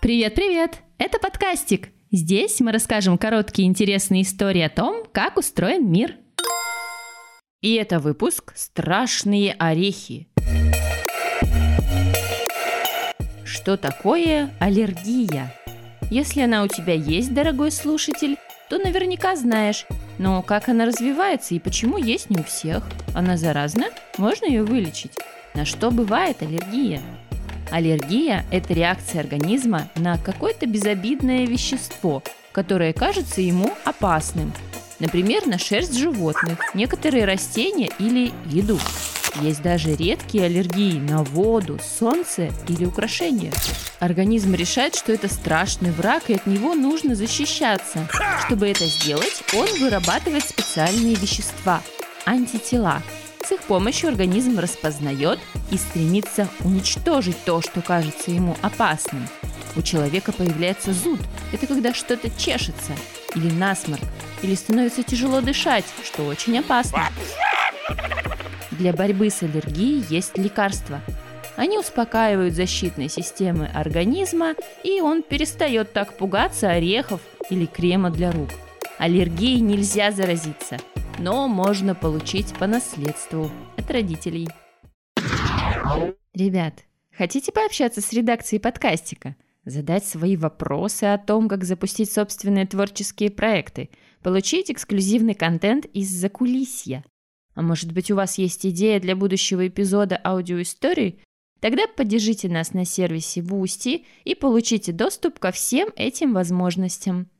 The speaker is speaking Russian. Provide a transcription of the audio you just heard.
Привет-привет! Это подкастик. Здесь мы расскажем короткие интересные истории о том, как устроен мир. И это выпуск «Страшные орехи». Что такое аллергия? Если она у тебя есть, дорогой слушатель, то наверняка знаешь, но как она развивается и почему есть не у всех? Она заразна? Можно ее вылечить? На что бывает аллергия? Аллергия – это реакция организма на какое-то безобидное вещество, которое кажется ему опасным. Например, на шерсть животных, некоторые растения или еду. Есть даже редкие аллергии на воду, солнце или украшения. Организм решает, что это страшный враг, и от него нужно защищаться. Чтобы это сделать, он вырабатывает специальные вещества – антитела – с их помощью организм распознает и стремится уничтожить то, что кажется ему опасным. У человека появляется зуд. Это когда что-то чешется, или насморк, или становится тяжело дышать, что очень опасно. Для борьбы с аллергией есть лекарства. Они успокаивают защитные системы организма, и он перестает так пугаться орехов или крема для рук. Аллергией нельзя заразиться – но можно получить по наследству от родителей. Ребят, хотите пообщаться с редакцией подкастика? Задать свои вопросы о том, как запустить собственные творческие проекты? Получить эксклюзивный контент из закулисья? А может быть у вас есть идея для будущего эпизода аудиоистории? Тогда поддержите нас на сервисе Boosty и получите доступ ко всем этим возможностям –